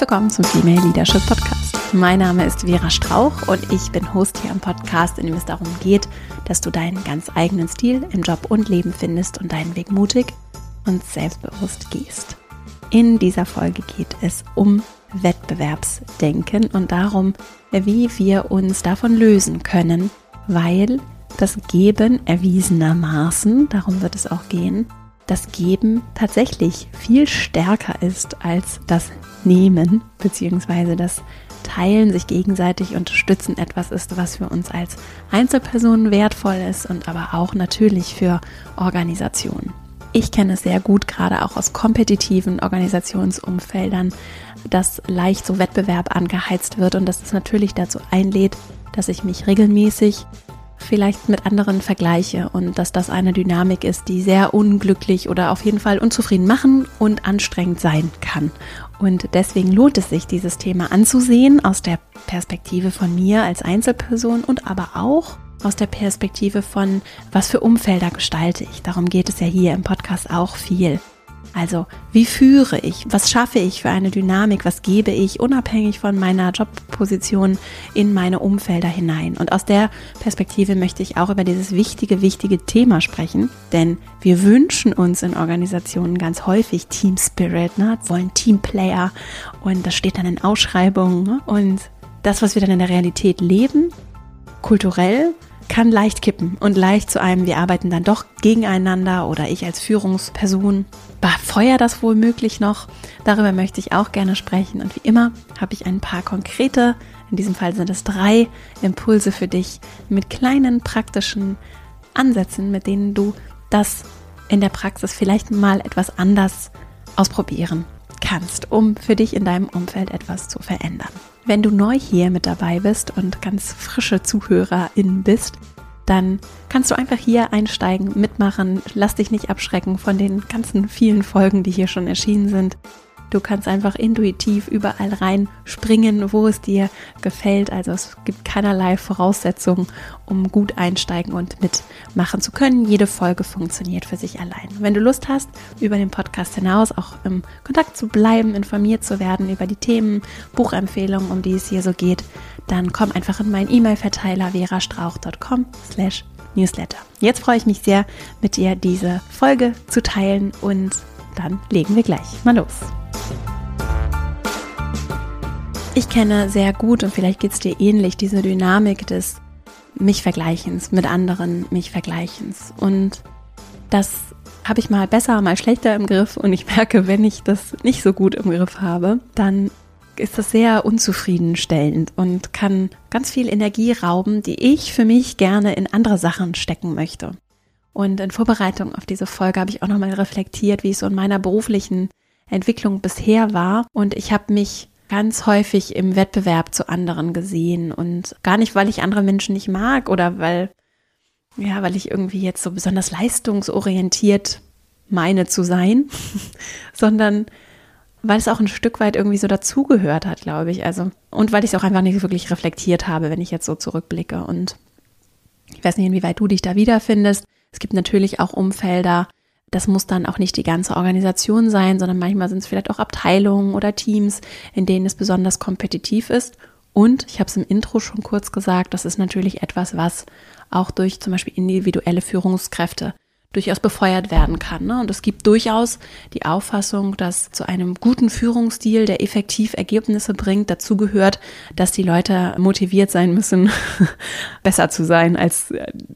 Willkommen zum Female Leadership Podcast. Mein Name ist Vera Strauch und ich bin Host hier am Podcast, in dem es darum geht, dass du deinen ganz eigenen Stil im Job und Leben findest und deinen Weg mutig und selbstbewusst gehst. In dieser Folge geht es um Wettbewerbsdenken und darum, wie wir uns davon lösen können, weil das Geben erwiesenermaßen, darum wird es auch gehen, das Geben tatsächlich viel stärker ist als das Nehmen, beziehungsweise das Teilen, sich gegenseitig unterstützen etwas ist, was für uns als Einzelpersonen wertvoll ist und aber auch natürlich für Organisationen. Ich kenne es sehr gut, gerade auch aus kompetitiven Organisationsumfeldern, dass leicht so Wettbewerb angeheizt wird und dass es natürlich dazu einlädt, dass ich mich regelmäßig vielleicht mit anderen vergleiche und dass das eine Dynamik ist, die sehr unglücklich oder auf jeden Fall unzufrieden machen und anstrengend sein kann. Und deswegen lohnt es sich, dieses Thema anzusehen aus der Perspektive von mir als Einzelperson und aber auch aus der Perspektive von, was für Umfelder gestalte ich. Darum geht es ja hier im Podcast auch viel. Also, wie führe ich? Was schaffe ich für eine Dynamik? Was gebe ich unabhängig von meiner Jobposition in meine Umfelder hinein? Und aus der Perspektive möchte ich auch über dieses wichtige, wichtige Thema sprechen, denn wir wünschen uns in Organisationen ganz häufig Team Spirit, ne? wollen Teamplayer und das steht dann in Ausschreibungen ne? und das, was wir dann in der Realität leben, kulturell kann leicht kippen und leicht zu einem, wir arbeiten dann doch gegeneinander oder ich als Führungsperson befeuere das wohl möglich noch. Darüber möchte ich auch gerne sprechen und wie immer habe ich ein paar konkrete, in diesem Fall sind es drei Impulse für dich mit kleinen praktischen Ansätzen, mit denen du das in der Praxis vielleicht mal etwas anders ausprobieren kannst, um für dich in deinem Umfeld etwas zu verändern. Wenn du neu hier mit dabei bist und ganz frische Zuhörerin bist, dann kannst du einfach hier einsteigen, mitmachen, lass dich nicht abschrecken von den ganzen vielen Folgen, die hier schon erschienen sind. Du kannst einfach intuitiv überall rein springen, wo es dir gefällt. Also es gibt keinerlei Voraussetzungen, um gut einsteigen und mitmachen zu können. Jede Folge funktioniert für sich allein. Wenn du Lust hast, über den Podcast hinaus auch im Kontakt zu bleiben, informiert zu werden über die Themen, Buchempfehlungen, um die es hier so geht, dann komm einfach in meinen E-Mail-Verteiler verastrauch.com slash Newsletter. Jetzt freue ich mich sehr, mit dir diese Folge zu teilen und dann legen wir gleich mal los. Ich kenne sehr gut und vielleicht geht es dir ähnlich diese Dynamik des mich Vergleichens mit anderen, mich Vergleichens. Und das habe ich mal besser, mal schlechter im Griff. Und ich merke, wenn ich das nicht so gut im Griff habe, dann ist das sehr unzufriedenstellend und kann ganz viel Energie rauben, die ich für mich gerne in andere Sachen stecken möchte. Und in Vorbereitung auf diese Folge habe ich auch nochmal reflektiert, wie es so in meiner beruflichen Entwicklung bisher war. Und ich habe mich ganz häufig im Wettbewerb zu anderen gesehen und gar nicht, weil ich andere Menschen nicht mag oder weil, ja, weil ich irgendwie jetzt so besonders leistungsorientiert meine zu sein, sondern weil es auch ein Stück weit irgendwie so dazugehört hat, glaube ich. Also, und weil ich es auch einfach nicht wirklich reflektiert habe, wenn ich jetzt so zurückblicke. Und ich weiß nicht, inwieweit du dich da wiederfindest. Es gibt natürlich auch Umfelder, das muss dann auch nicht die ganze Organisation sein, sondern manchmal sind es vielleicht auch Abteilungen oder Teams, in denen es besonders kompetitiv ist. Und ich habe es im Intro schon kurz gesagt, das ist natürlich etwas, was auch durch zum Beispiel individuelle Führungskräfte durchaus befeuert werden kann. Ne? Und es gibt durchaus die Auffassung, dass zu einem guten Führungsstil, der effektiv Ergebnisse bringt, dazu gehört, dass die Leute motiviert sein müssen, besser zu sein als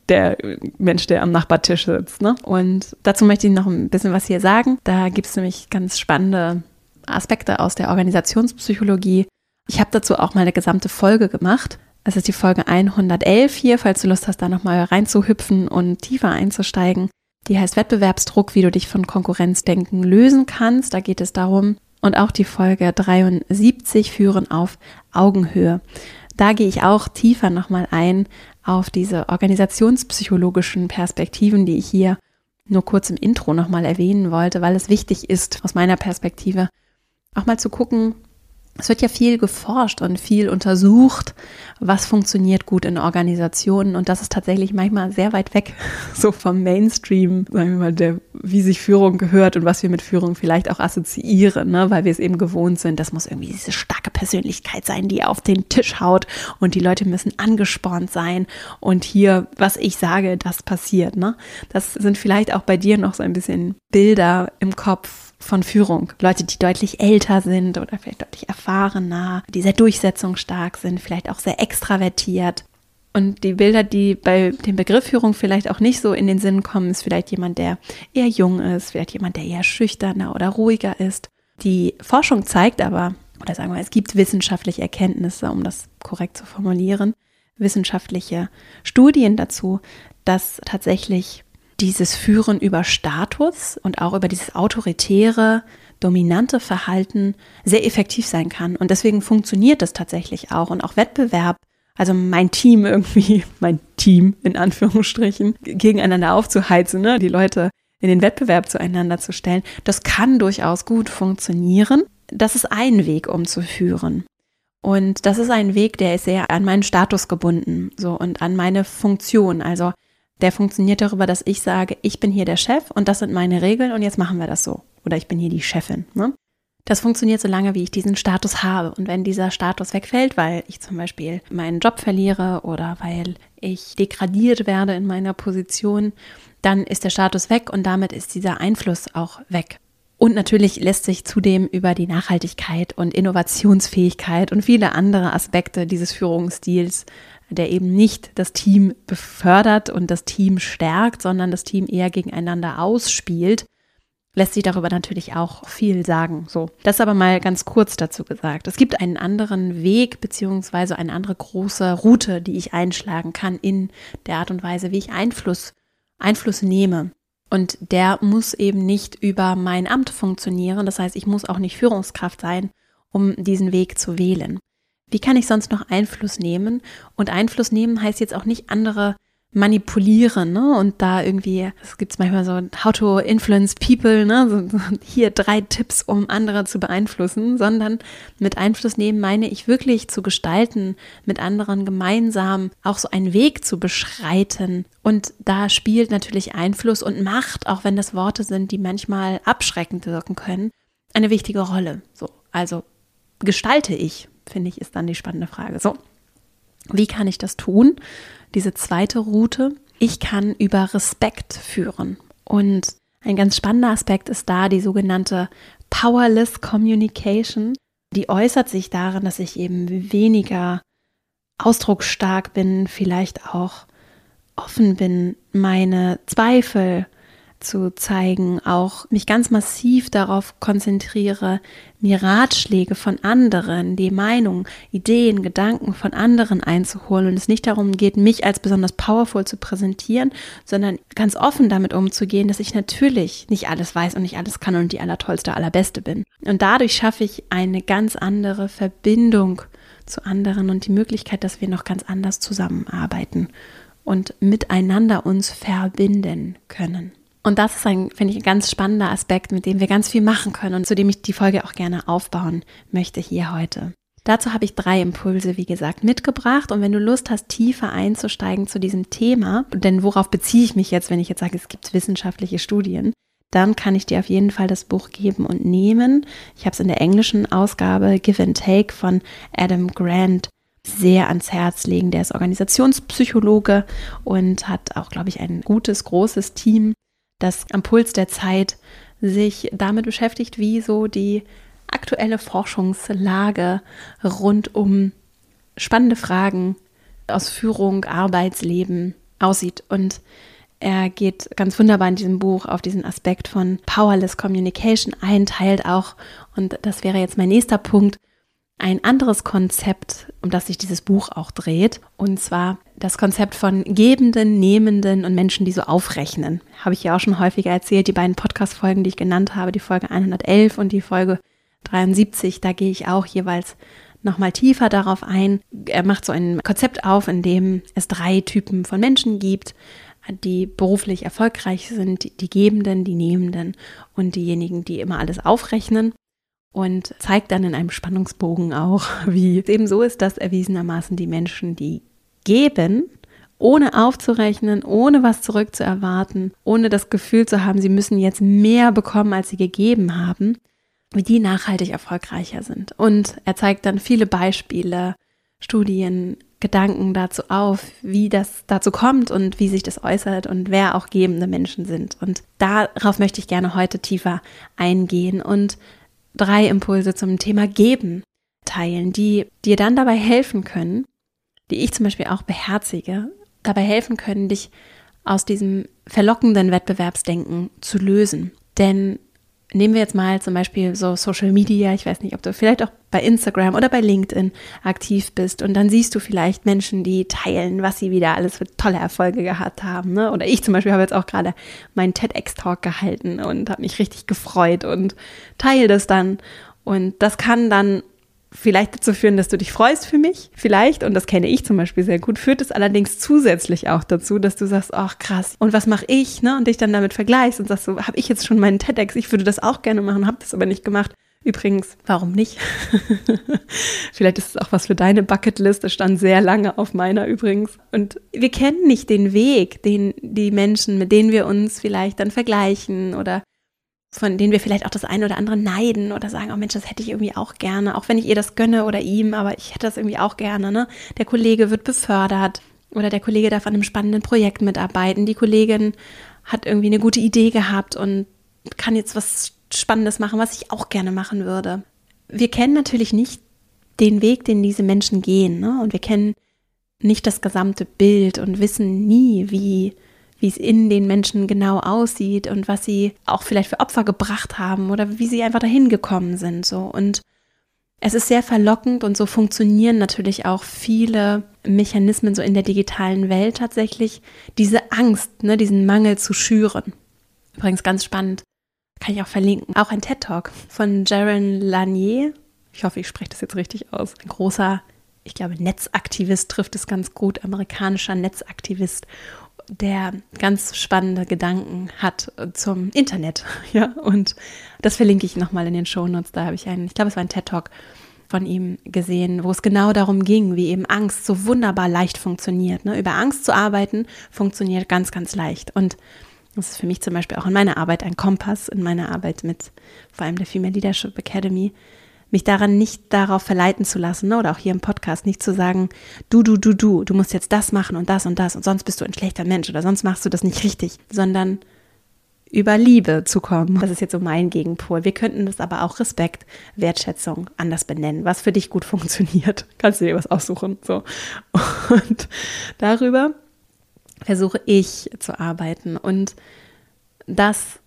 der Mensch, der am Nachbartisch sitzt. Ne? Und dazu möchte ich noch ein bisschen was hier sagen. Da gibt es nämlich ganz spannende Aspekte aus der Organisationspsychologie. Ich habe dazu auch mal eine gesamte Folge gemacht. Es ist die Folge 111 hier, falls du Lust hast, da nochmal reinzuhüpfen und tiefer einzusteigen. Die heißt Wettbewerbsdruck, wie du dich von Konkurrenzdenken lösen kannst. Da geht es darum. Und auch die Folge 73 führen auf Augenhöhe. Da gehe ich auch tiefer nochmal ein auf diese organisationspsychologischen Perspektiven, die ich hier nur kurz im Intro nochmal erwähnen wollte, weil es wichtig ist, aus meiner Perspektive auch mal zu gucken, es wird ja viel geforscht und viel untersucht, was funktioniert gut in Organisationen und das ist tatsächlich manchmal sehr weit weg so vom Mainstream, sagen wir mal, der, wie sich Führung gehört und was wir mit Führung vielleicht auch assoziieren, ne? weil wir es eben gewohnt sind. Das muss irgendwie diese starke Persönlichkeit sein, die auf den Tisch haut und die Leute müssen angespornt sein und hier, was ich sage, das passiert. Ne? Das sind vielleicht auch bei dir noch so ein bisschen Bilder im Kopf von Führung. Leute, die deutlich älter sind oder vielleicht deutlich erfahrener, die sehr durchsetzungsstark sind, vielleicht auch sehr extravertiert. Und die Bilder, die bei dem Begriff Führung vielleicht auch nicht so in den Sinn kommen, ist vielleicht jemand, der eher jung ist, vielleicht jemand, der eher schüchterner oder ruhiger ist. Die Forschung zeigt aber, oder sagen wir, es gibt wissenschaftliche Erkenntnisse, um das korrekt zu formulieren, wissenschaftliche Studien dazu, dass tatsächlich dieses Führen über Status und auch über dieses autoritäre, dominante Verhalten sehr effektiv sein kann. Und deswegen funktioniert das tatsächlich auch. Und auch Wettbewerb, also mein Team irgendwie, mein Team in Anführungsstrichen, gegeneinander aufzuheizen, ne? die Leute in den Wettbewerb zueinander zu stellen, das kann durchaus gut funktionieren. Das ist ein Weg, um zu führen. Und das ist ein Weg, der ist sehr an meinen Status gebunden, so und an meine Funktion. Also der funktioniert darüber, dass ich sage, ich bin hier der Chef und das sind meine Regeln und jetzt machen wir das so. Oder ich bin hier die Chefin. Ne? Das funktioniert so lange, wie ich diesen Status habe. Und wenn dieser Status wegfällt, weil ich zum Beispiel meinen Job verliere oder weil ich degradiert werde in meiner Position, dann ist der Status weg und damit ist dieser Einfluss auch weg. Und natürlich lässt sich zudem über die Nachhaltigkeit und Innovationsfähigkeit und viele andere Aspekte dieses Führungsstils der eben nicht das Team befördert und das Team stärkt, sondern das Team eher gegeneinander ausspielt, lässt sich darüber natürlich auch viel sagen. So, das aber mal ganz kurz dazu gesagt. Es gibt einen anderen Weg beziehungsweise eine andere große Route, die ich einschlagen kann in der Art und Weise, wie ich Einfluss Einfluss nehme. Und der muss eben nicht über mein Amt funktionieren. Das heißt, ich muss auch nicht Führungskraft sein, um diesen Weg zu wählen. Wie kann ich sonst noch Einfluss nehmen? Und Einfluss nehmen heißt jetzt auch nicht andere manipulieren, ne? Und da irgendwie, es gibt manchmal so how to influence people, ne? So, hier drei Tipps, um andere zu beeinflussen, sondern mit Einfluss nehmen meine ich wirklich zu gestalten, mit anderen gemeinsam auch so einen Weg zu beschreiten. Und da spielt natürlich Einfluss und Macht, auch wenn das Worte sind, die manchmal abschreckend wirken können, eine wichtige Rolle. So, also gestalte ich finde ich, ist dann die spannende Frage. So, wie kann ich das tun? Diese zweite Route. Ich kann über Respekt führen. Und ein ganz spannender Aspekt ist da die sogenannte Powerless Communication. Die äußert sich darin, dass ich eben weniger ausdrucksstark bin, vielleicht auch offen bin, meine Zweifel zu zeigen, auch mich ganz massiv darauf konzentriere, mir Ratschläge von anderen, die Meinung, Ideen, Gedanken von anderen einzuholen und es nicht darum geht, mich als besonders powerful zu präsentieren, sondern ganz offen damit umzugehen, dass ich natürlich nicht alles weiß und nicht alles kann und die allertollste, allerbeste bin. Und dadurch schaffe ich eine ganz andere Verbindung zu anderen und die Möglichkeit, dass wir noch ganz anders zusammenarbeiten und miteinander uns verbinden können. Und das ist ein, finde ich, ein ganz spannender Aspekt, mit dem wir ganz viel machen können und zu dem ich die Folge auch gerne aufbauen möchte hier heute. Dazu habe ich drei Impulse, wie gesagt, mitgebracht. Und wenn du Lust hast, tiefer einzusteigen zu diesem Thema, denn worauf beziehe ich mich jetzt, wenn ich jetzt sage, es gibt wissenschaftliche Studien, dann kann ich dir auf jeden Fall das Buch geben und nehmen. Ich habe es in der englischen Ausgabe Give and Take von Adam Grant sehr ans Herz legen. Der ist Organisationspsychologe und hat auch, glaube ich, ein gutes, großes Team das am Puls der Zeit sich damit beschäftigt, wie so die aktuelle Forschungslage rund um spannende Fragen aus Führung, Arbeitsleben aussieht. Und er geht ganz wunderbar in diesem Buch auf diesen Aspekt von Powerless Communication ein, teilt auch, und das wäre jetzt mein nächster Punkt, ein anderes Konzept, um das sich dieses Buch auch dreht, und zwar das Konzept von Gebenden, Nehmenden und Menschen, die so aufrechnen. Habe ich ja auch schon häufiger erzählt, die beiden Podcast-Folgen, die ich genannt habe, die Folge 111 und die Folge 73, da gehe ich auch jeweils nochmal tiefer darauf ein. Er macht so ein Konzept auf, in dem es drei Typen von Menschen gibt, die beruflich erfolgreich sind, die Gebenden, die Nehmenden und diejenigen, die immer alles aufrechnen. Und zeigt dann in einem Spannungsbogen auch, wie es eben so ist, dass erwiesenermaßen die Menschen, die geben, ohne aufzurechnen, ohne was zurückzuerwarten, ohne das Gefühl zu haben, sie müssen jetzt mehr bekommen, als sie gegeben haben, wie die nachhaltig erfolgreicher sind. Und er zeigt dann viele Beispiele, Studien, Gedanken dazu auf, wie das dazu kommt und wie sich das äußert und wer auch gebende Menschen sind. Und darauf möchte ich gerne heute tiefer eingehen und drei Impulse zum Thema Geben teilen, die dir dann dabei helfen können, die ich zum Beispiel auch beherzige, dabei helfen können, dich aus diesem verlockenden Wettbewerbsdenken zu lösen. Denn nehmen wir jetzt mal zum Beispiel so Social Media, ich weiß nicht, ob du vielleicht auch bei Instagram oder bei LinkedIn aktiv bist und dann siehst du vielleicht Menschen, die teilen, was sie wieder alles für tolle Erfolge gehabt haben. Ne? Oder ich zum Beispiel habe jetzt auch gerade meinen TEDx-Talk gehalten und habe mich richtig gefreut und teile das dann. Und das kann dann vielleicht dazu führen, dass du dich freust für mich, vielleicht, und das kenne ich zum Beispiel sehr gut, führt es allerdings zusätzlich auch dazu, dass du sagst, ach krass, und was mache ich, ne? Und dich dann damit vergleichst und sagst so, habe ich jetzt schon meinen TEDx, ich würde das auch gerne machen, habe das aber nicht gemacht. Übrigens, warum nicht? Vielleicht ist es auch was für deine Bucketlist. Das stand sehr lange auf meiner übrigens. Und wir kennen nicht den Weg, den die Menschen, mit denen wir uns vielleicht dann vergleichen oder von denen wir vielleicht auch das eine oder andere neiden oder sagen, oh Mensch, das hätte ich irgendwie auch gerne, auch wenn ich ihr das gönne oder ihm, aber ich hätte das irgendwie auch gerne. Ne? Der Kollege wird befördert oder der Kollege darf an einem spannenden Projekt mitarbeiten. Die Kollegin hat irgendwie eine gute Idee gehabt und kann jetzt was Spannendes machen, was ich auch gerne machen würde. Wir kennen natürlich nicht den Weg, den diese Menschen gehen, ne? und wir kennen nicht das gesamte Bild und wissen nie, wie wie es in den Menschen genau aussieht und was sie auch vielleicht für Opfer gebracht haben oder wie sie einfach dahin gekommen sind. So. Und es ist sehr verlockend und so funktionieren natürlich auch viele Mechanismen so in der digitalen Welt tatsächlich, diese Angst, ne, diesen Mangel zu schüren. Übrigens ganz spannend, kann ich auch verlinken, auch ein TED Talk von Jaron Lanier. Ich hoffe, ich spreche das jetzt richtig aus. Ein großer, ich glaube, Netzaktivist trifft es ganz gut, amerikanischer Netzaktivist der ganz spannende Gedanken hat zum Internet. Ja, und das verlinke ich nochmal in den Shownotes. Da habe ich einen, ich glaube, es war ein TED-Talk von ihm gesehen, wo es genau darum ging, wie eben Angst so wunderbar leicht funktioniert. Ne? Über Angst zu arbeiten funktioniert ganz, ganz leicht. Und das ist für mich zum Beispiel auch in meiner Arbeit ein Kompass, in meiner Arbeit mit vor allem der Female Leadership Academy, mich daran nicht darauf verleiten zu lassen, ne? oder auch hier im Podcast nicht zu sagen, du, du, du, du, du musst jetzt das machen und das und das und sonst bist du ein schlechter Mensch oder sonst machst du das nicht richtig, sondern über Liebe zu kommen. Das ist jetzt so mein Gegenpol. Wir könnten das aber auch Respekt, Wertschätzung anders benennen, was für dich gut funktioniert. Kannst du dir was aussuchen. So. Und darüber versuche ich zu arbeiten. Und das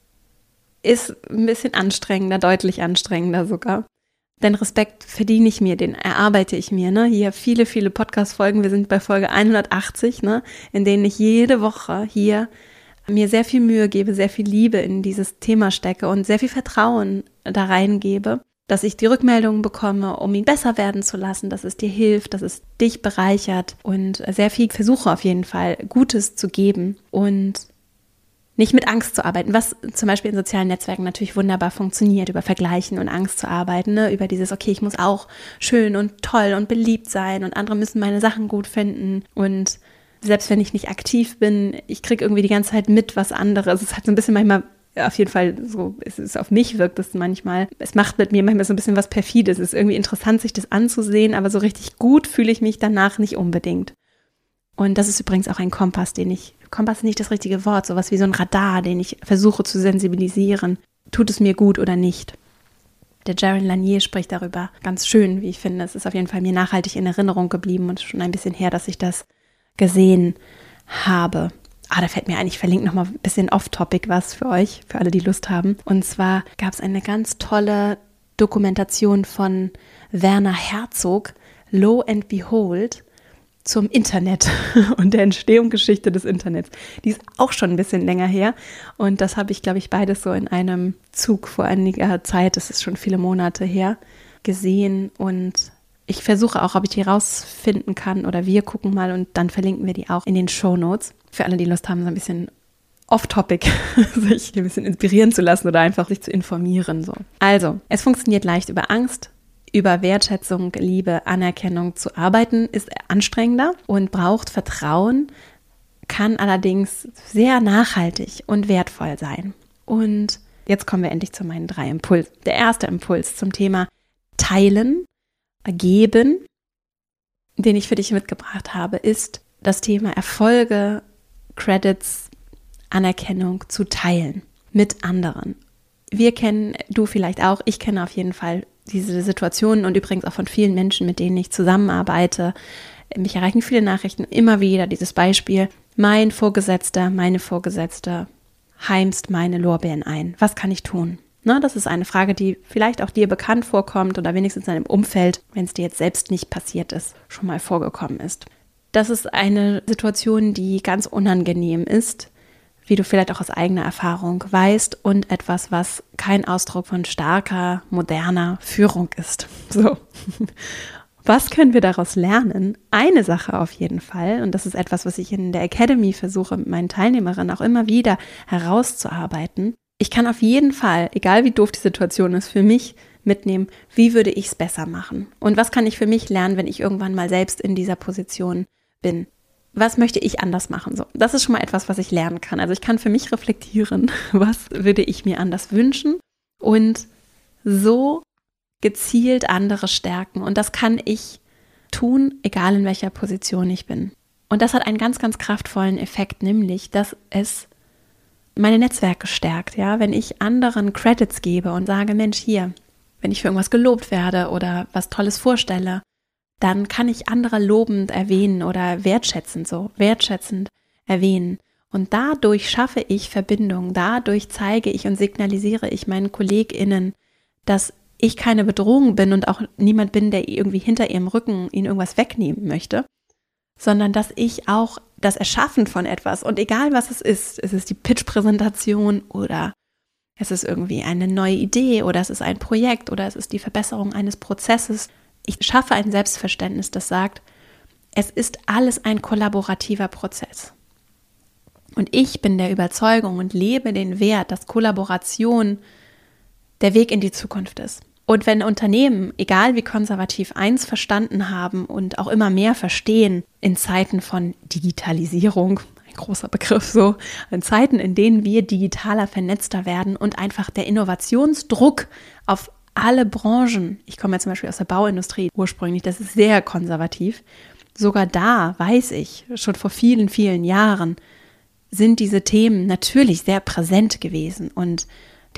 ist ein bisschen anstrengender, deutlich anstrengender sogar. Denn Respekt verdiene ich mir, den erarbeite ich mir. Ne? Hier viele, viele Podcast-Folgen. Wir sind bei Folge 180, ne? in denen ich jede Woche hier mir sehr viel Mühe gebe, sehr viel Liebe in dieses Thema stecke und sehr viel Vertrauen da reingebe, dass ich die Rückmeldungen bekomme, um ihn besser werden zu lassen, dass es dir hilft, dass es dich bereichert und sehr viel versuche auf jeden Fall Gutes zu geben und nicht mit Angst zu arbeiten, was zum Beispiel in sozialen Netzwerken natürlich wunderbar funktioniert, über Vergleichen und Angst zu arbeiten, ne? über dieses, okay, ich muss auch schön und toll und beliebt sein und andere müssen meine Sachen gut finden und selbst wenn ich nicht aktiv bin, ich kriege irgendwie die ganze Zeit mit, was andere. Es halt so ein bisschen manchmal auf jeden Fall so, es ist auf mich wirkt es manchmal, es macht mit mir manchmal so ein bisschen was perfides. Es ist irgendwie interessant, sich das anzusehen, aber so richtig gut fühle ich mich danach nicht unbedingt. Und das ist übrigens auch ein Kompass, den ich, Kompass ist nicht das richtige Wort, sowas wie so ein Radar, den ich versuche zu sensibilisieren. Tut es mir gut oder nicht? Der Jaron Lanier spricht darüber ganz schön, wie ich finde. Es ist auf jeden Fall mir nachhaltig in Erinnerung geblieben und schon ein bisschen her, dass ich das gesehen habe. Ah, da fällt mir ein, ich verlinke nochmal ein bisschen off-topic was für euch, für alle, die Lust haben. Und zwar gab es eine ganz tolle Dokumentation von Werner Herzog, Lo and Behold zum Internet und der Entstehungsgeschichte des Internets. Die ist auch schon ein bisschen länger her und das habe ich, glaube ich, beides so in einem Zug vor einiger Zeit, das ist schon viele Monate her, gesehen und ich versuche auch, ob ich die rausfinden kann oder wir gucken mal und dann verlinken wir die auch in den Show Notes. Für alle, die Lust haben, so ein bisschen off-topic, sich ein bisschen inspirieren zu lassen oder einfach sich zu informieren. So. Also, es funktioniert leicht über Angst, über Wertschätzung, Liebe, Anerkennung zu arbeiten, ist anstrengender und braucht Vertrauen, kann allerdings sehr nachhaltig und wertvoll sein. Und jetzt kommen wir endlich zu meinen drei Impulsen. Der erste Impuls zum Thema Teilen, Geben, den ich für dich mitgebracht habe, ist das Thema Erfolge, Credits, Anerkennung zu teilen mit anderen. Wir kennen, du vielleicht auch, ich kenne auf jeden Fall diese Situationen und übrigens auch von vielen Menschen, mit denen ich zusammenarbeite. Mich erreichen viele Nachrichten immer wieder dieses Beispiel. Mein Vorgesetzter, meine Vorgesetzte heimst meine Lorbeeren ein. Was kann ich tun? Na, das ist eine Frage, die vielleicht auch dir bekannt vorkommt oder wenigstens in deinem Umfeld, wenn es dir jetzt selbst nicht passiert ist, schon mal vorgekommen ist. Das ist eine Situation, die ganz unangenehm ist, wie du vielleicht auch aus eigener Erfahrung weißt und etwas, was kein Ausdruck von starker, moderner Führung ist. So. Was können wir daraus lernen? Eine Sache auf jeden Fall, und das ist etwas, was ich in der Academy versuche, mit meinen Teilnehmerinnen auch immer wieder herauszuarbeiten. Ich kann auf jeden Fall, egal wie doof die Situation ist, für mich mitnehmen, wie würde ich es besser machen? Und was kann ich für mich lernen, wenn ich irgendwann mal selbst in dieser Position bin? Was möchte ich anders machen? So, das ist schon mal etwas, was ich lernen kann. Also ich kann für mich reflektieren, was würde ich mir anders wünschen und so gezielt andere stärken. Und das kann ich tun, egal in welcher Position ich bin. Und das hat einen ganz, ganz kraftvollen Effekt, nämlich, dass es meine Netzwerke stärkt. Ja, wenn ich anderen Credits gebe und sage, Mensch, hier, wenn ich für irgendwas gelobt werde oder was Tolles vorstelle, dann kann ich andere lobend erwähnen oder wertschätzend so, wertschätzend erwähnen. Und dadurch schaffe ich Verbindung, dadurch zeige ich und signalisiere ich meinen KollegInnen, dass ich keine Bedrohung bin und auch niemand bin, der irgendwie hinter ihrem Rücken ihnen irgendwas wegnehmen möchte, sondern dass ich auch das Erschaffen von etwas und egal was es ist, es ist die Pitch-Präsentation oder es ist irgendwie eine neue Idee oder es ist ein Projekt oder es ist die Verbesserung eines Prozesses, ich schaffe ein Selbstverständnis, das sagt, es ist alles ein kollaborativer Prozess. Und ich bin der Überzeugung und lebe den Wert, dass Kollaboration der Weg in die Zukunft ist. Und wenn Unternehmen, egal wie konservativ, eins verstanden haben und auch immer mehr verstehen in Zeiten von Digitalisierung, ein großer Begriff so, in Zeiten, in denen wir digitaler, vernetzter werden und einfach der Innovationsdruck auf alle Branchen, ich komme ja zum Beispiel aus der Bauindustrie ursprünglich, das ist sehr konservativ, sogar da weiß ich, schon vor vielen, vielen Jahren sind diese Themen natürlich sehr präsent gewesen und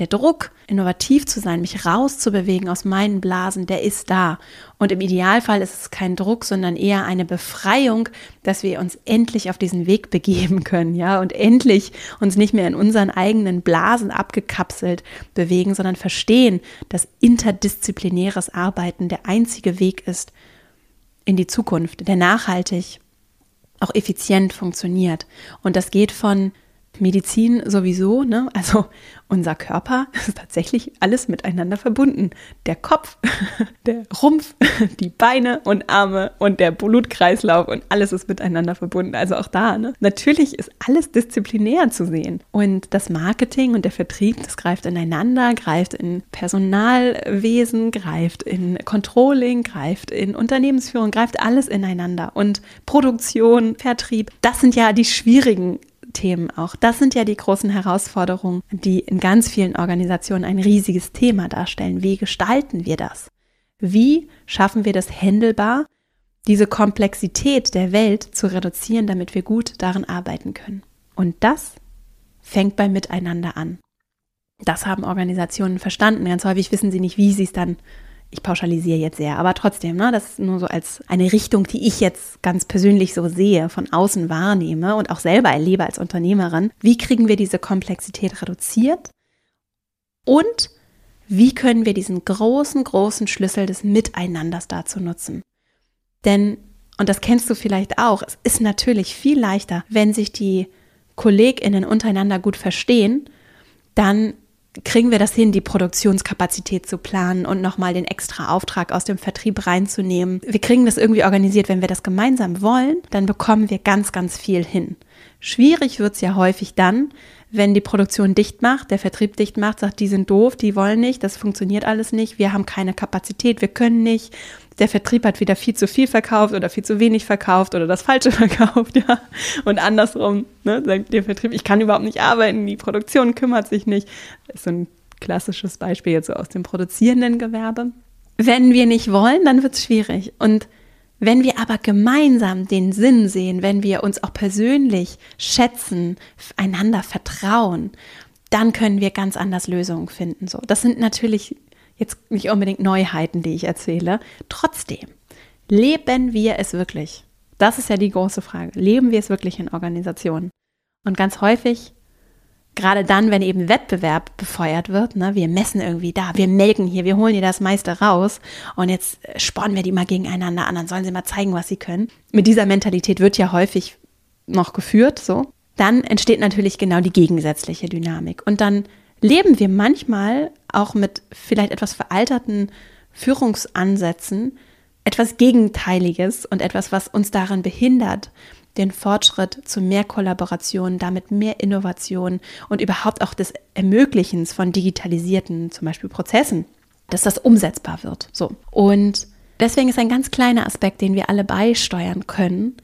der Druck, innovativ zu sein, mich rauszubewegen aus meinen Blasen, der ist da. Und im Idealfall ist es kein Druck, sondern eher eine Befreiung, dass wir uns endlich auf diesen Weg begeben können, ja, und endlich uns nicht mehr in unseren eigenen Blasen abgekapselt bewegen, sondern verstehen, dass interdisziplinäres Arbeiten der einzige Weg ist in die Zukunft, der nachhaltig auch effizient funktioniert. Und das geht von Medizin sowieso, ne? Also unser Körper ist tatsächlich alles miteinander verbunden. Der Kopf, der Rumpf, die Beine und Arme und der Blutkreislauf und alles ist miteinander verbunden. Also auch da, ne? Natürlich ist alles disziplinär zu sehen. Und das Marketing und der Vertrieb, das greift ineinander, greift in Personalwesen, greift in Controlling, greift in Unternehmensführung, greift alles ineinander. Und Produktion, Vertrieb, das sind ja die schwierigen Themen auch. Das sind ja die großen Herausforderungen, die in ganz vielen Organisationen ein riesiges Thema darstellen. Wie gestalten wir das? Wie schaffen wir das händelbar, diese Komplexität der Welt zu reduzieren, damit wir gut darin arbeiten können? Und das fängt beim Miteinander an. Das haben Organisationen verstanden. Ganz häufig wissen sie nicht, wie sie es dann ich pauschalisiere jetzt sehr, aber trotzdem, ne, das ist nur so als eine Richtung, die ich jetzt ganz persönlich so sehe, von außen wahrnehme und auch selber erlebe als Unternehmerin. Wie kriegen wir diese Komplexität reduziert? Und wie können wir diesen großen, großen Schlüssel des Miteinanders dazu nutzen? Denn, und das kennst du vielleicht auch, es ist natürlich viel leichter, wenn sich die KollegInnen untereinander gut verstehen, dann kriegen wir das hin, die Produktionskapazität zu planen und nochmal den extra Auftrag aus dem Vertrieb reinzunehmen. Wir kriegen das irgendwie organisiert. Wenn wir das gemeinsam wollen, dann bekommen wir ganz, ganz viel hin. Schwierig wird es ja häufig dann, wenn die Produktion dicht macht, der Vertrieb dicht macht, sagt, die sind doof, die wollen nicht, das funktioniert alles nicht, wir haben keine Kapazität, wir können nicht. Der Vertrieb hat wieder viel zu viel verkauft oder viel zu wenig verkauft oder das Falsche verkauft, ja. Und andersrum, ne, sagt der Vertrieb, ich kann überhaupt nicht arbeiten, die Produktion kümmert sich nicht. Das ist so ein klassisches Beispiel jetzt so aus dem produzierenden Gewerbe. Wenn wir nicht wollen, dann wird es schwierig. Und wenn wir aber gemeinsam den Sinn sehen, wenn wir uns auch persönlich schätzen, einander vertrauen, dann können wir ganz anders Lösungen finden. So, das sind natürlich jetzt nicht unbedingt Neuheiten, die ich erzähle. Trotzdem, leben wir es wirklich? Das ist ja die große Frage. Leben wir es wirklich in Organisationen? Und ganz häufig gerade dann, wenn eben Wettbewerb befeuert wird, ne, wir messen irgendwie da, wir melken hier, wir holen hier das meiste raus und jetzt spornen wir die mal gegeneinander an, dann sollen sie mal zeigen, was sie können. Mit dieser Mentalität wird ja häufig noch geführt, so. Dann entsteht natürlich genau die gegensätzliche Dynamik. Und dann leben wir manchmal auch mit vielleicht etwas veralterten Führungsansätzen etwas Gegenteiliges und etwas, was uns daran behindert, den Fortschritt zu mehr Kollaboration, damit mehr Innovation und überhaupt auch des Ermöglichens von digitalisierten, zum Beispiel Prozessen, dass das umsetzbar wird. So. Und deswegen ist ein ganz kleiner Aspekt, den wir alle beisteuern können.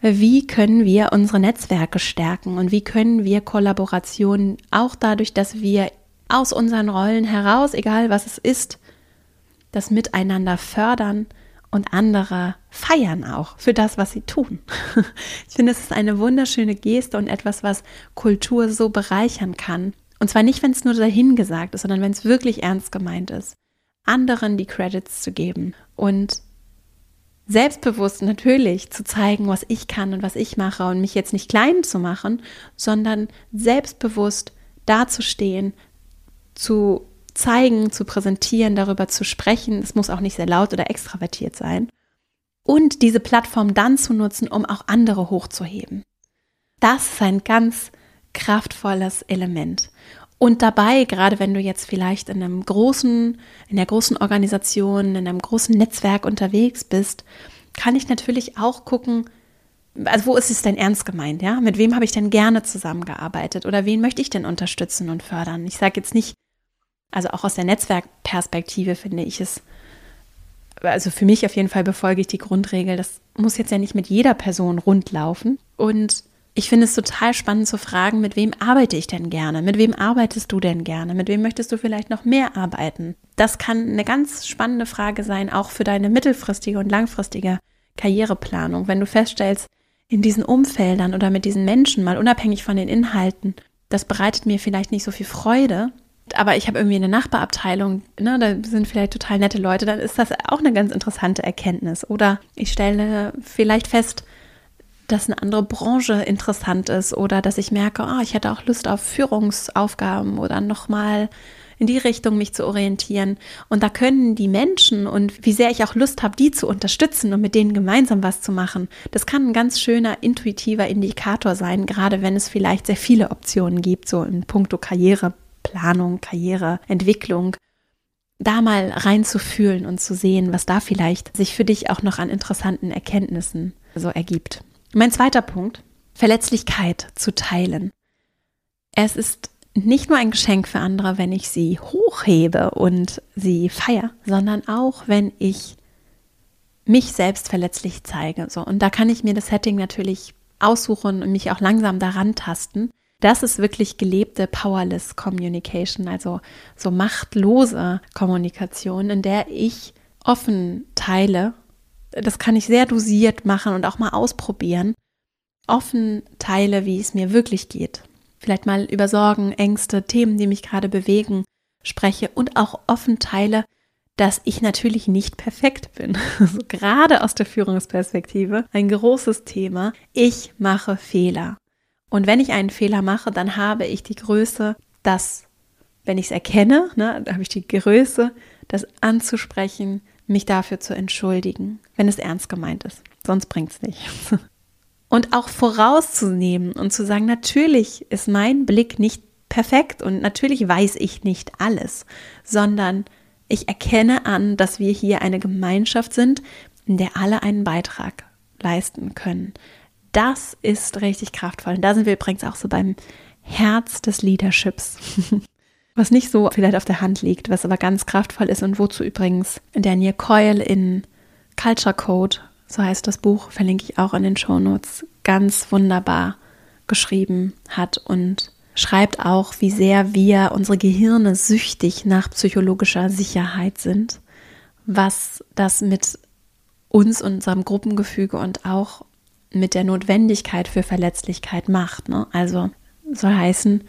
Wie können wir unsere Netzwerke stärken und wie können wir Kollaboration auch dadurch, dass wir aus unseren Rollen heraus, egal was es ist, das Miteinander fördern und andere feiern auch für das, was sie tun. Ich finde, es ist eine wunderschöne Geste und etwas, was Kultur so bereichern kann. Und zwar nicht, wenn es nur dahingesagt ist, sondern wenn es wirklich ernst gemeint ist. Anderen die Credits zu geben und selbstbewusst natürlich zu zeigen, was ich kann und was ich mache und mich jetzt nicht klein zu machen, sondern selbstbewusst dazustehen, zu zeigen, zu präsentieren, darüber zu sprechen. Es muss auch nicht sehr laut oder extravertiert sein. Und diese Plattform dann zu nutzen, um auch andere hochzuheben. Das ist ein ganz kraftvolles Element. Und dabei, gerade wenn du jetzt vielleicht in einem großen, in der großen Organisation, in einem großen Netzwerk unterwegs bist, kann ich natürlich auch gucken, also wo ist es denn ernst gemeint, ja? Mit wem habe ich denn gerne zusammengearbeitet oder wen möchte ich denn unterstützen und fördern? Ich sage jetzt nicht, also auch aus der Netzwerkperspektive finde ich es, also für mich auf jeden Fall befolge ich die Grundregel, das muss jetzt ja nicht mit jeder Person rundlaufen. Und ich finde es total spannend zu fragen, mit wem arbeite ich denn gerne? Mit wem arbeitest du denn gerne? Mit wem möchtest du vielleicht noch mehr arbeiten? Das kann eine ganz spannende Frage sein, auch für deine mittelfristige und langfristige Karriereplanung. Wenn du feststellst, in diesen Umfeldern oder mit diesen Menschen, mal unabhängig von den Inhalten, das bereitet mir vielleicht nicht so viel Freude, aber ich habe irgendwie eine Nachbarabteilung, ne, da sind vielleicht total nette Leute, dann ist das auch eine ganz interessante Erkenntnis. Oder ich stelle vielleicht fest, dass eine andere Branche interessant ist oder dass ich merke, oh, ich hätte auch Lust auf Führungsaufgaben oder nochmal in die Richtung mich zu orientieren. Und da können die Menschen und wie sehr ich auch Lust habe, die zu unterstützen und mit denen gemeinsam was zu machen, das kann ein ganz schöner intuitiver Indikator sein, gerade wenn es vielleicht sehr viele Optionen gibt, so in puncto Karriere Planung, Karriere, Entwicklung, da mal reinzufühlen und zu sehen, was da vielleicht sich für dich auch noch an interessanten Erkenntnissen so ergibt. Mein zweiter Punkt, Verletzlichkeit zu teilen. Es ist nicht nur ein Geschenk für andere, wenn ich sie hochhebe und sie feiere, sondern auch, wenn ich mich selbst verletzlich zeige. So, und da kann ich mir das Setting natürlich aussuchen und mich auch langsam daran tasten das ist wirklich gelebte Powerless Communication, also so machtlose Kommunikation, in der ich offen teile. Das kann ich sehr dosiert machen und auch mal ausprobieren. Offen teile, wie es mir wirklich geht. Vielleicht mal über Sorgen, Ängste, Themen, die mich gerade bewegen, spreche und auch offen teile, dass ich natürlich nicht perfekt bin. Also gerade aus der Führungsperspektive ein großes Thema. Ich mache Fehler. Und wenn ich einen Fehler mache, dann habe ich die Größe, das, wenn ich es erkenne, ne, habe ich die Größe, das anzusprechen, mich dafür zu entschuldigen, wenn es ernst gemeint ist. Sonst bringt es nichts. Und auch vorauszunehmen und zu sagen, natürlich ist mein Blick nicht perfekt und natürlich weiß ich nicht alles, sondern ich erkenne an, dass wir hier eine Gemeinschaft sind, in der alle einen Beitrag leisten können das ist richtig kraftvoll. Und da sind wir übrigens auch so beim Herz des Leaderships. was nicht so vielleicht auf der Hand liegt, was aber ganz kraftvoll ist und wozu übrigens Daniel Coyle in Culture Code, so heißt das Buch, verlinke ich auch in den Show Notes, ganz wunderbar geschrieben hat und schreibt auch, wie sehr wir unsere Gehirne süchtig nach psychologischer Sicherheit sind, was das mit uns, unserem Gruppengefüge und auch mit der Notwendigkeit für Verletzlichkeit macht. Ne? Also soll heißen,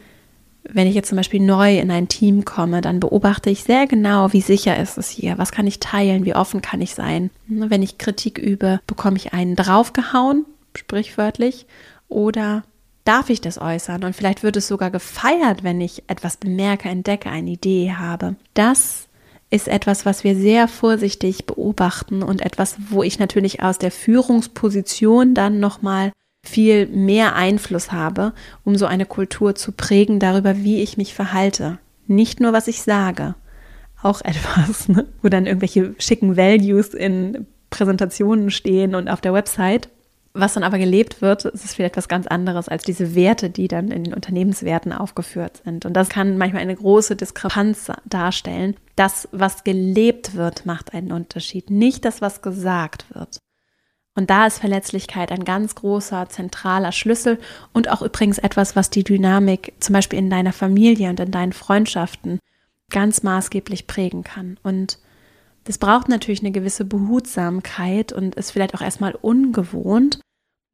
wenn ich jetzt zum Beispiel neu in ein Team komme, dann beobachte ich sehr genau, wie sicher ist es hier, was kann ich teilen, wie offen kann ich sein. Ne, wenn ich Kritik übe, bekomme ich einen draufgehauen, sprichwörtlich, oder darf ich das äußern? Und vielleicht wird es sogar gefeiert, wenn ich etwas bemerke, entdecke, eine Idee habe. Das ist etwas, was wir sehr vorsichtig beobachten und etwas, wo ich natürlich aus der Führungsposition dann nochmal viel mehr Einfluss habe, um so eine Kultur zu prägen darüber, wie ich mich verhalte. Nicht nur, was ich sage. Auch etwas, ne? wo dann irgendwelche schicken Values in Präsentationen stehen und auf der Website. Was dann aber gelebt wird, ist vielleicht etwas ganz anderes als diese Werte, die dann in den Unternehmenswerten aufgeführt sind. Und das kann manchmal eine große Diskrepanz darstellen. Das, was gelebt wird, macht einen Unterschied, nicht das, was gesagt wird. Und da ist Verletzlichkeit ein ganz großer, zentraler Schlüssel und auch übrigens etwas, was die Dynamik zum Beispiel in deiner Familie und in deinen Freundschaften ganz maßgeblich prägen kann. Und das braucht natürlich eine gewisse Behutsamkeit und ist vielleicht auch erstmal ungewohnt.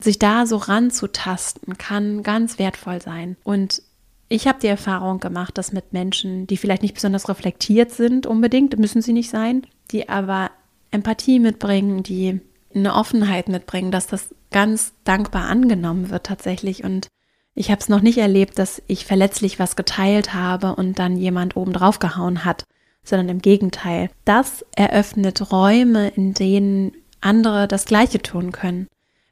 Sich da so ranzutasten kann ganz wertvoll sein. Und ich habe die Erfahrung gemacht, dass mit Menschen, die vielleicht nicht besonders reflektiert sind, unbedingt, müssen sie nicht sein, die aber Empathie mitbringen, die eine Offenheit mitbringen, dass das ganz dankbar angenommen wird tatsächlich. Und ich habe es noch nicht erlebt, dass ich verletzlich was geteilt habe und dann jemand oben drauf gehauen hat, sondern im Gegenteil. Das eröffnet Räume, in denen andere das Gleiche tun können.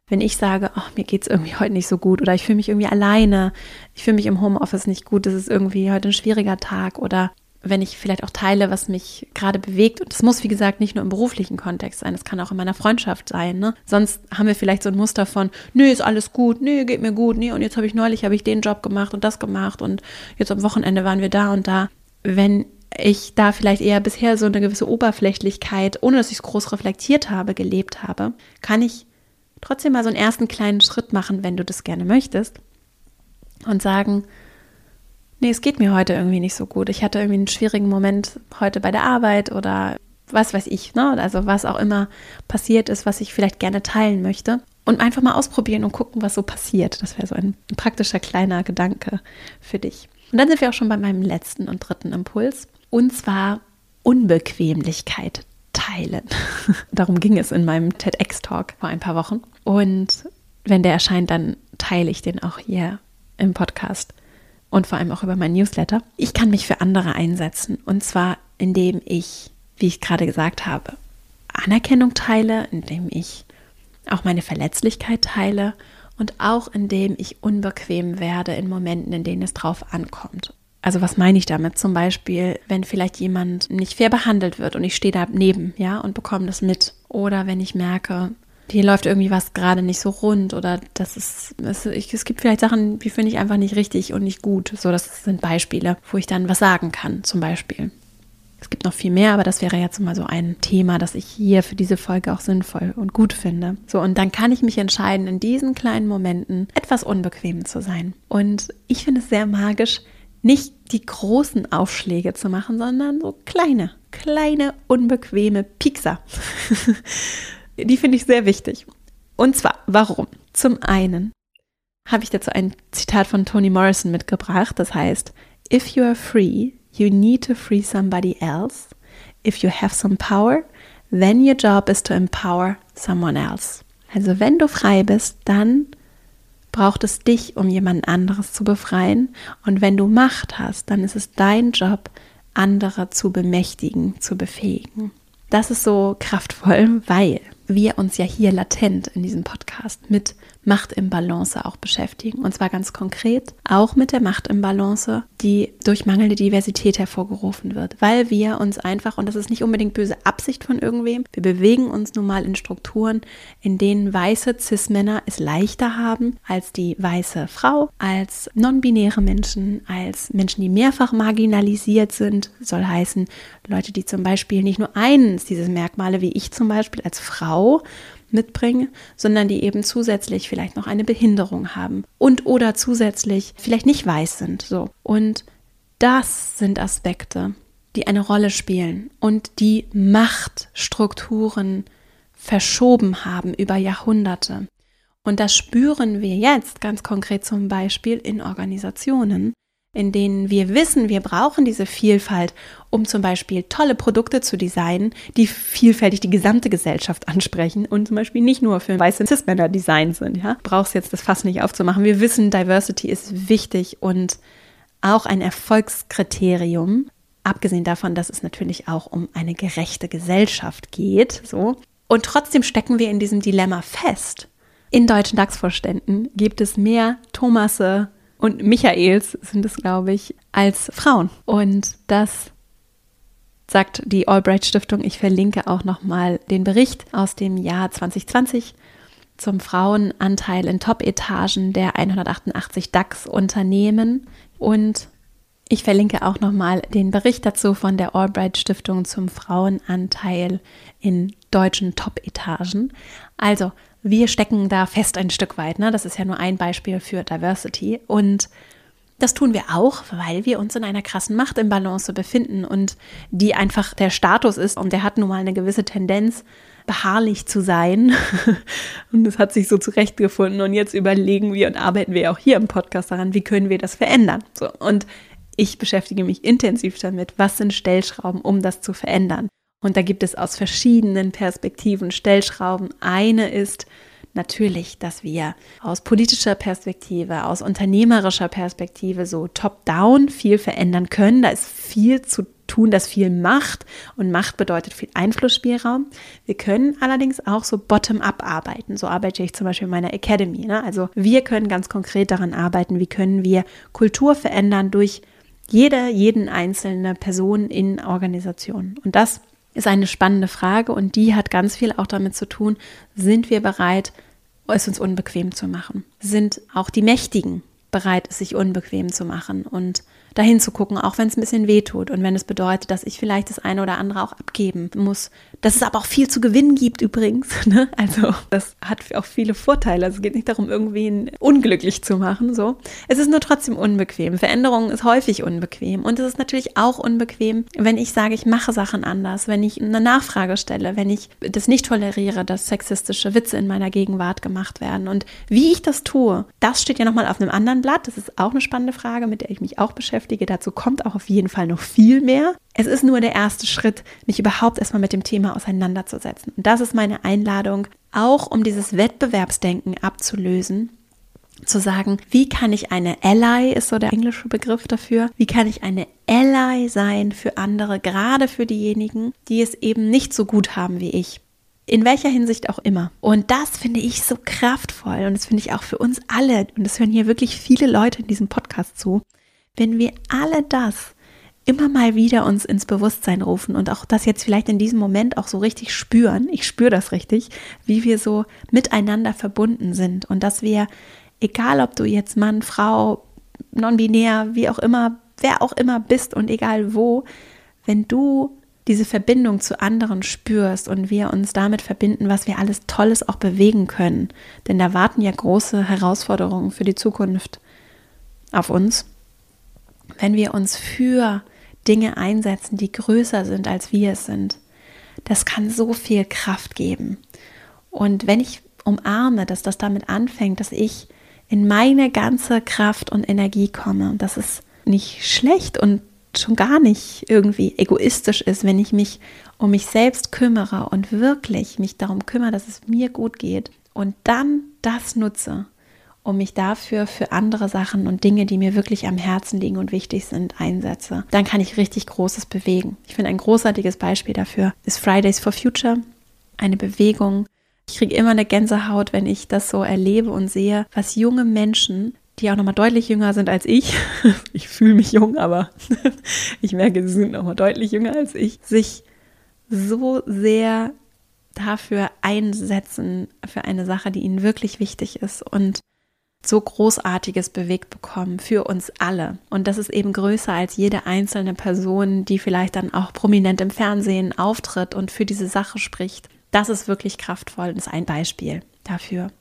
Wenn ich sage, oh, mir geht es irgendwie heute nicht so gut oder ich fühle mich irgendwie alleine, ich fühle mich im Homeoffice nicht gut, es ist irgendwie heute ein schwieriger Tag oder wenn ich vielleicht auch teile, was mich gerade bewegt. Und das muss, wie gesagt, nicht nur im beruflichen Kontext sein, es kann auch in meiner Freundschaft sein. Ne? Sonst haben wir vielleicht so ein Muster von, nee, ist alles gut, nee, geht mir gut, nee, und jetzt habe ich neulich, habe ich den Job gemacht und das gemacht und jetzt am Wochenende waren wir da und da. Wenn ich da vielleicht eher bisher so eine gewisse Oberflächlichkeit, ohne dass ich es groß reflektiert habe, gelebt habe, kann ich trotzdem mal so einen ersten kleinen Schritt machen, wenn du das gerne möchtest und sagen, nee, es geht mir heute irgendwie nicht so gut. Ich hatte irgendwie einen schwierigen Moment heute bei der Arbeit oder was weiß ich, ne? Also was auch immer passiert ist, was ich vielleicht gerne teilen möchte. Und einfach mal ausprobieren und gucken, was so passiert. Das wäre so ein praktischer kleiner Gedanke für dich. Und dann sind wir auch schon bei meinem letzten und dritten Impuls. Und zwar Unbequemlichkeit teilen. Darum ging es in meinem TEDx-Talk vor ein paar Wochen. Und wenn der erscheint, dann teile ich den auch hier im Podcast und vor allem auch über mein Newsletter. Ich kann mich für andere einsetzen und zwar indem ich, wie ich gerade gesagt habe, Anerkennung teile, indem ich auch meine Verletzlichkeit teile und auch indem ich unbequem werde in Momenten, in denen es drauf ankommt. Also was meine ich damit? Zum Beispiel, wenn vielleicht jemand nicht fair behandelt wird und ich stehe da neben, ja, und bekomme das mit. Oder wenn ich merke, hier läuft irgendwie was gerade nicht so rund oder das ist, es, ich, es gibt vielleicht Sachen, die finde ich einfach nicht richtig und nicht gut. So, das sind Beispiele, wo ich dann was sagen kann, zum Beispiel. Es gibt noch viel mehr, aber das wäre jetzt mal so ein Thema, das ich hier für diese Folge auch sinnvoll und gut finde. So, und dann kann ich mich entscheiden, in diesen kleinen Momenten etwas unbequem zu sein. Und ich finde es sehr magisch, nicht die großen Aufschläge zu machen, sondern so kleine, kleine, unbequeme Piekser. Die finde ich sehr wichtig. Und zwar, warum? Zum einen habe ich dazu ein Zitat von Toni Morrison mitgebracht, das heißt, If you are free, you need to free somebody else. If you have some power, then your job is to empower someone else. Also wenn du frei bist, dann braucht es dich, um jemand anderes zu befreien. Und wenn du Macht hast, dann ist es dein Job, andere zu bemächtigen, zu befähigen. Das ist so kraftvoll, weil wir uns ja hier latent in diesem Podcast mit Machtimbalance auch beschäftigen. Und zwar ganz konkret auch mit der Machtimbalance, die durch mangelnde Diversität hervorgerufen wird. Weil wir uns einfach, und das ist nicht unbedingt böse Absicht von irgendwem, wir bewegen uns nun mal in Strukturen, in denen weiße Cis-Männer es leichter haben als die weiße Frau, als non-binäre Menschen, als Menschen, die mehrfach marginalisiert sind, soll heißen Leute, die zum Beispiel nicht nur eines dieses Merkmale wie ich zum Beispiel als Frau mitbringen, sondern die eben zusätzlich vielleicht noch eine Behinderung haben und oder zusätzlich vielleicht nicht weiß sind. So. Und das sind Aspekte, die eine Rolle spielen und die Machtstrukturen verschoben haben über Jahrhunderte. Und das spüren wir jetzt ganz konkret zum Beispiel in Organisationen, in denen wir wissen, wir brauchen diese Vielfalt, um zum Beispiel tolle Produkte zu designen, die vielfältig die gesamte Gesellschaft ansprechen und zum Beispiel nicht nur für weiße Cis-Männer Design sind. Ja? Brauchst jetzt das Fass nicht aufzumachen. Wir wissen, Diversity ist wichtig und auch ein Erfolgskriterium. Abgesehen davon, dass es natürlich auch um eine gerechte Gesellschaft geht. So. Und trotzdem stecken wir in diesem Dilemma fest. In deutschen DAX-Vorständen gibt es mehr Thomasse, und Michaels sind es, glaube ich, als Frauen. Und das sagt die Albright Stiftung. Ich verlinke auch nochmal den Bericht aus dem Jahr 2020 zum Frauenanteil in Top-Etagen der 188 DAX-Unternehmen. Und ich verlinke auch nochmal den Bericht dazu von der Albright Stiftung zum Frauenanteil in deutschen Top-Etagen. Also wir stecken da fest ein Stück weit. Ne? Das ist ja nur ein Beispiel für Diversity. Und das tun wir auch, weil wir uns in einer krassen Machtimbalance befinden und die einfach der Status ist und der hat nun mal eine gewisse Tendenz, beharrlich zu sein. und es hat sich so zurechtgefunden. Und jetzt überlegen wir und arbeiten wir auch hier im Podcast daran, wie können wir das verändern. So, und ich beschäftige mich intensiv damit, was sind Stellschrauben, um das zu verändern. Und da gibt es aus verschiedenen Perspektiven Stellschrauben. Eine ist natürlich, dass wir aus politischer Perspektive, aus unternehmerischer Perspektive so top-down viel verändern können. Da ist viel zu tun, das viel Macht und Macht bedeutet viel Einflussspielraum. Wir können allerdings auch so bottom-up arbeiten. So arbeite ich zum Beispiel in meiner Academy. Ne? Also wir können ganz konkret daran arbeiten, wie können wir Kultur verändern durch jede, jeden einzelne Person in Organisationen. Und das ist eine spannende Frage und die hat ganz viel auch damit zu tun, sind wir bereit, es uns unbequem zu machen? Sind auch die Mächtigen bereit, es sich unbequem zu machen und dahin zu gucken, auch wenn es ein bisschen weh tut und wenn es bedeutet, dass ich vielleicht das eine oder andere auch abgeben muss. Dass es aber auch viel zu gewinnen gibt übrigens. Ne? Also das hat auch viele Vorteile. Also es geht nicht darum, irgendwen unglücklich zu machen. So. Es ist nur trotzdem unbequem. Veränderung ist häufig unbequem. Und es ist natürlich auch unbequem, wenn ich sage, ich mache Sachen anders, wenn ich eine Nachfrage stelle, wenn ich das nicht toleriere, dass sexistische Witze in meiner Gegenwart gemacht werden. Und wie ich das tue, das steht ja nochmal auf einem anderen Blatt. Das ist auch eine spannende Frage, mit der ich mich auch beschäftige beschäftige. Dazu kommt auch auf jeden Fall noch viel mehr. Es ist nur der erste Schritt, mich überhaupt erstmal mit dem Thema auseinanderzusetzen. Und das ist meine Einladung, auch um dieses Wettbewerbsdenken abzulösen zu sagen, wie kann ich eine Ally, ist so der englische Begriff dafür, wie kann ich eine Ally sein für andere, gerade für diejenigen, die es eben nicht so gut haben wie ich. In welcher Hinsicht auch immer. Und das finde ich so kraftvoll und das finde ich auch für uns alle, und das hören hier wirklich viele Leute in diesem Podcast zu, wenn wir alle das immer mal wieder uns ins Bewusstsein rufen und auch das jetzt vielleicht in diesem Moment auch so richtig spüren, ich spüre das richtig, wie wir so miteinander verbunden sind und dass wir, egal ob du jetzt Mann, Frau, non-binär, wie auch immer, wer auch immer bist und egal wo, wenn du diese Verbindung zu anderen spürst und wir uns damit verbinden, was wir alles Tolles auch bewegen können. Denn da warten ja große Herausforderungen für die Zukunft auf uns wenn wir uns für Dinge einsetzen, die größer sind, als wir es sind, das kann so viel Kraft geben. Und wenn ich umarme, dass das damit anfängt, dass ich in meine ganze Kraft und Energie komme, und dass es nicht schlecht und schon gar nicht irgendwie egoistisch ist, wenn ich mich um mich selbst kümmere und wirklich mich darum kümmere, dass es mir gut geht und dann das nutze, um mich dafür für andere Sachen und Dinge, die mir wirklich am Herzen liegen und wichtig sind, einsetze, dann kann ich richtig Großes bewegen. Ich finde, ein großartiges Beispiel dafür ist Fridays for Future, eine Bewegung, Ich kriege immer eine Gänsehaut, wenn ich das so erlebe und sehe, was junge Menschen, die auch nochmal deutlich jünger sind als ich, ich fühle mich jung, aber ich merke, sie sind nochmal deutlich jünger als ich, sich so sehr dafür einsetzen, für eine Sache, die ihnen wirklich wichtig ist. Und so Großartiges bewegt bekommen für uns alle. Und das ist eben größer als jede einzelne Person, die vielleicht dann auch prominent im Fernsehen auftritt und für diese Sache spricht. Das ist wirklich kraftvoll und ist ein Beispiel dafür.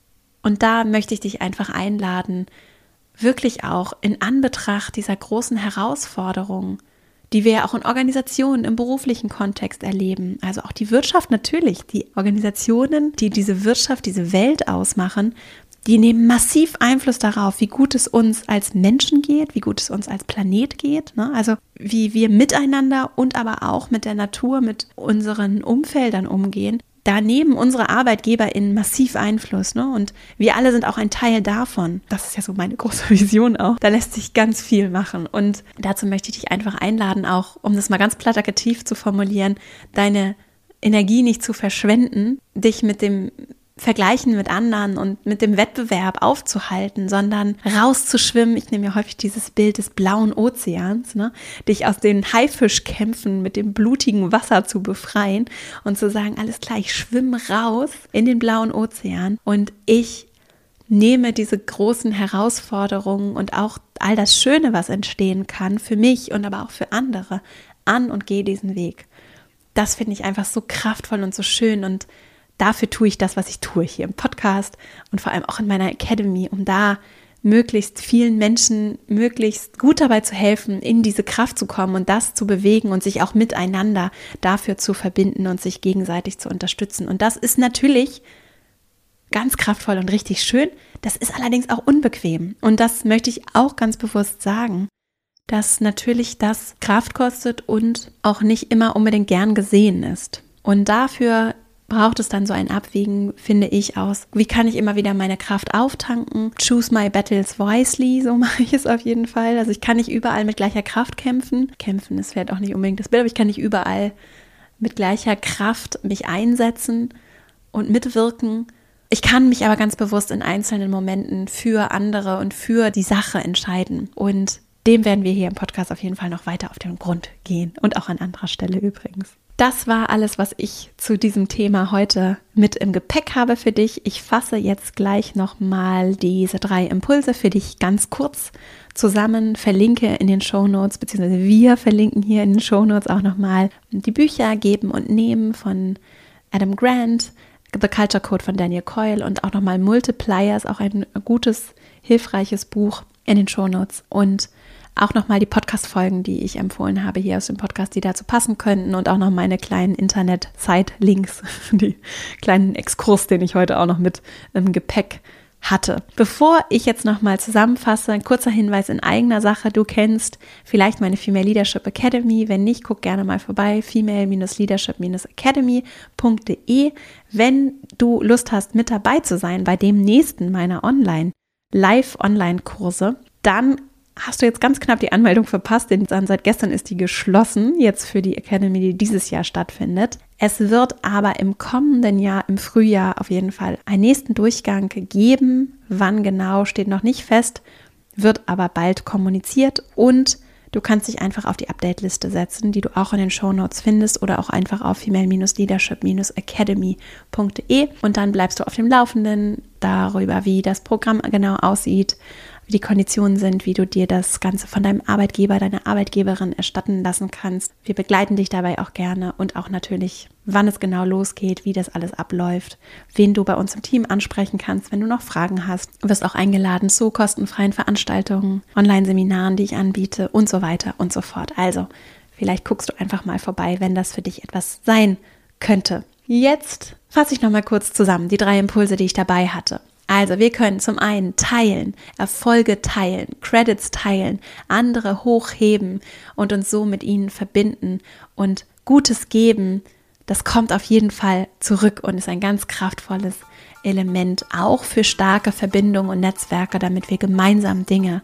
Und da möchte ich dich einfach einladen, wirklich auch in Anbetracht dieser großen Herausforderungen, die wir ja auch in Organisationen im beruflichen Kontext erleben. Also auch die Wirtschaft natürlich, die Organisationen, die diese Wirtschaft, diese Welt ausmachen, die nehmen massiv Einfluss darauf, wie gut es uns als Menschen geht, wie gut es uns als Planet geht. Ne? Also wie wir miteinander und aber auch mit der Natur, mit unseren Umfeldern umgehen. Da nehmen unsere ArbeitgeberInnen massiv Einfluss, ne? Und wir alle sind auch ein Teil davon. Das ist ja so meine große Vision auch. Da lässt sich ganz viel machen. Und dazu möchte ich dich einfach einladen, auch, um das mal ganz plakativ zu formulieren, deine Energie nicht zu verschwenden, dich mit dem Vergleichen mit anderen und mit dem Wettbewerb aufzuhalten, sondern rauszuschwimmen. Ich nehme ja häufig dieses Bild des blauen Ozeans, ne? dich aus den Haifischkämpfen mit dem blutigen Wasser zu befreien und zu sagen, alles klar, ich schwimme raus in den blauen Ozean und ich nehme diese großen Herausforderungen und auch all das Schöne, was entstehen kann, für mich und aber auch für andere an und gehe diesen Weg. Das finde ich einfach so kraftvoll und so schön und dafür tue ich das, was ich tue hier im Podcast und vor allem auch in meiner Academy, um da möglichst vielen Menschen möglichst gut dabei zu helfen, in diese Kraft zu kommen und das zu bewegen und sich auch miteinander dafür zu verbinden und sich gegenseitig zu unterstützen. Und das ist natürlich ganz kraftvoll und richtig schön. Das ist allerdings auch unbequem. Und das möchte ich auch ganz bewusst sagen, dass natürlich das Kraft kostet und auch nicht immer unbedingt gern gesehen ist. Und dafür braucht es dann so ein Abwägen, finde ich, aus, wie kann ich immer wieder meine Kraft auftanken? Choose my battles wisely, so mache ich es auf jeden Fall. Also ich kann nicht überall mit gleicher Kraft kämpfen. Kämpfen ist vielleicht auch nicht unbedingt das Bild, aber ich kann nicht überall mit gleicher Kraft mich einsetzen und mitwirken. Ich kann mich aber ganz bewusst in einzelnen Momenten für andere und für die Sache entscheiden. Und dem werden wir hier im Podcast auf jeden Fall noch weiter auf den Grund gehen und auch an anderer Stelle übrigens. Das war alles, was ich zu diesem Thema heute mit im Gepäck habe für dich. Ich fasse jetzt gleich nochmal diese drei Impulse für dich ganz kurz zusammen, verlinke in den Show Notes, beziehungsweise wir verlinken hier in den Show Notes auch nochmal die Bücher Geben und Nehmen von Adam Grant, The Culture Code von Daniel Coyle und auch nochmal Multipliers, auch ein gutes, hilfreiches Buch in den Show Notes und auch nochmal die Podcast-Folgen, die ich empfohlen habe hier aus dem Podcast, die dazu passen könnten und auch noch meine kleinen Internet-Site-Links, die kleinen Exkurs, den ich heute auch noch mit im Gepäck hatte. Bevor ich jetzt nochmal zusammenfasse, ein kurzer Hinweis in eigener Sache. Du kennst vielleicht meine Female Leadership Academy. Wenn nicht, guck gerne mal vorbei. female-leadership-academy.de. Wenn du Lust hast, mit dabei zu sein bei dem nächsten meiner Online, Live-Online-Kurse, dann hast du jetzt ganz knapp die Anmeldung verpasst, denn seit gestern ist die geschlossen, jetzt für die Academy, die dieses Jahr stattfindet. Es wird aber im kommenden Jahr, im Frühjahr auf jeden Fall einen nächsten Durchgang geben. Wann genau steht noch nicht fest, wird aber bald kommuniziert und du kannst dich einfach auf die Update-Liste setzen, die du auch in den Show Notes findest oder auch einfach auf female-leadership-academy.de und dann bleibst du auf dem Laufenden darüber, wie das Programm genau aussieht, wie die Konditionen sind, wie du dir das Ganze von deinem Arbeitgeber, deiner Arbeitgeberin erstatten lassen kannst. Wir begleiten dich dabei auch gerne und auch natürlich, wann es genau losgeht, wie das alles abläuft, wen du bei uns im Team ansprechen kannst, wenn du noch Fragen hast. Du wirst auch eingeladen zu kostenfreien Veranstaltungen, Online-Seminaren, die ich anbiete und so weiter und so fort. Also, vielleicht guckst du einfach mal vorbei, wenn das für dich etwas sein könnte. Jetzt fasse ich noch mal kurz zusammen die drei Impulse, die ich dabei hatte. Also wir können zum einen teilen, Erfolge teilen, Credits teilen, andere hochheben und uns so mit ihnen verbinden und Gutes geben. Das kommt auf jeden Fall zurück und ist ein ganz kraftvolles Element auch für starke Verbindungen und Netzwerke, damit wir gemeinsam Dinge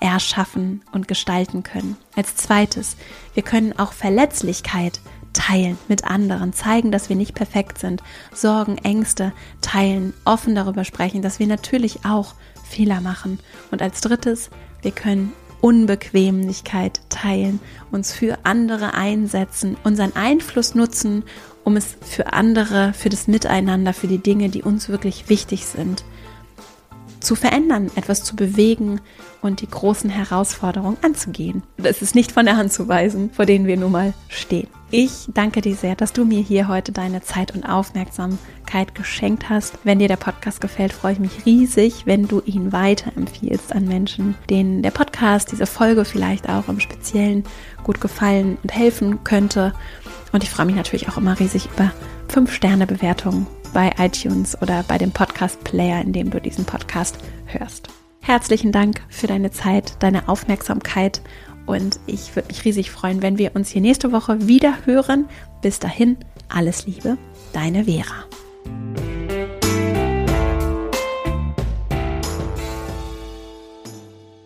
erschaffen und gestalten können. Als zweites, wir können auch Verletzlichkeit teilen mit anderen, zeigen, dass wir nicht perfekt sind, Sorgen, Ängste teilen, offen darüber sprechen, dass wir natürlich auch Fehler machen. Und als drittes, wir können Unbequemlichkeit teilen, uns für andere einsetzen, unseren Einfluss nutzen, um es für andere, für das Miteinander, für die Dinge, die uns wirklich wichtig sind, zu verändern, etwas zu bewegen und die großen Herausforderungen anzugehen. Das ist nicht von der Hand zu weisen, vor denen wir nun mal stehen. Ich danke dir sehr, dass du mir hier heute deine Zeit und Aufmerksamkeit geschenkt hast. Wenn dir der Podcast gefällt, freue ich mich riesig, wenn du ihn weiterempfiehlst an Menschen, denen der Podcast, diese Folge vielleicht auch im Speziellen gut gefallen und helfen könnte. Und ich freue mich natürlich auch immer riesig über 5-Sterne-Bewertungen bei iTunes oder bei dem Podcast-Player, in dem du diesen Podcast hörst. Herzlichen Dank für deine Zeit, deine Aufmerksamkeit und ich würde mich riesig freuen, wenn wir uns hier nächste Woche wieder hören. Bis dahin, alles Liebe, deine Vera.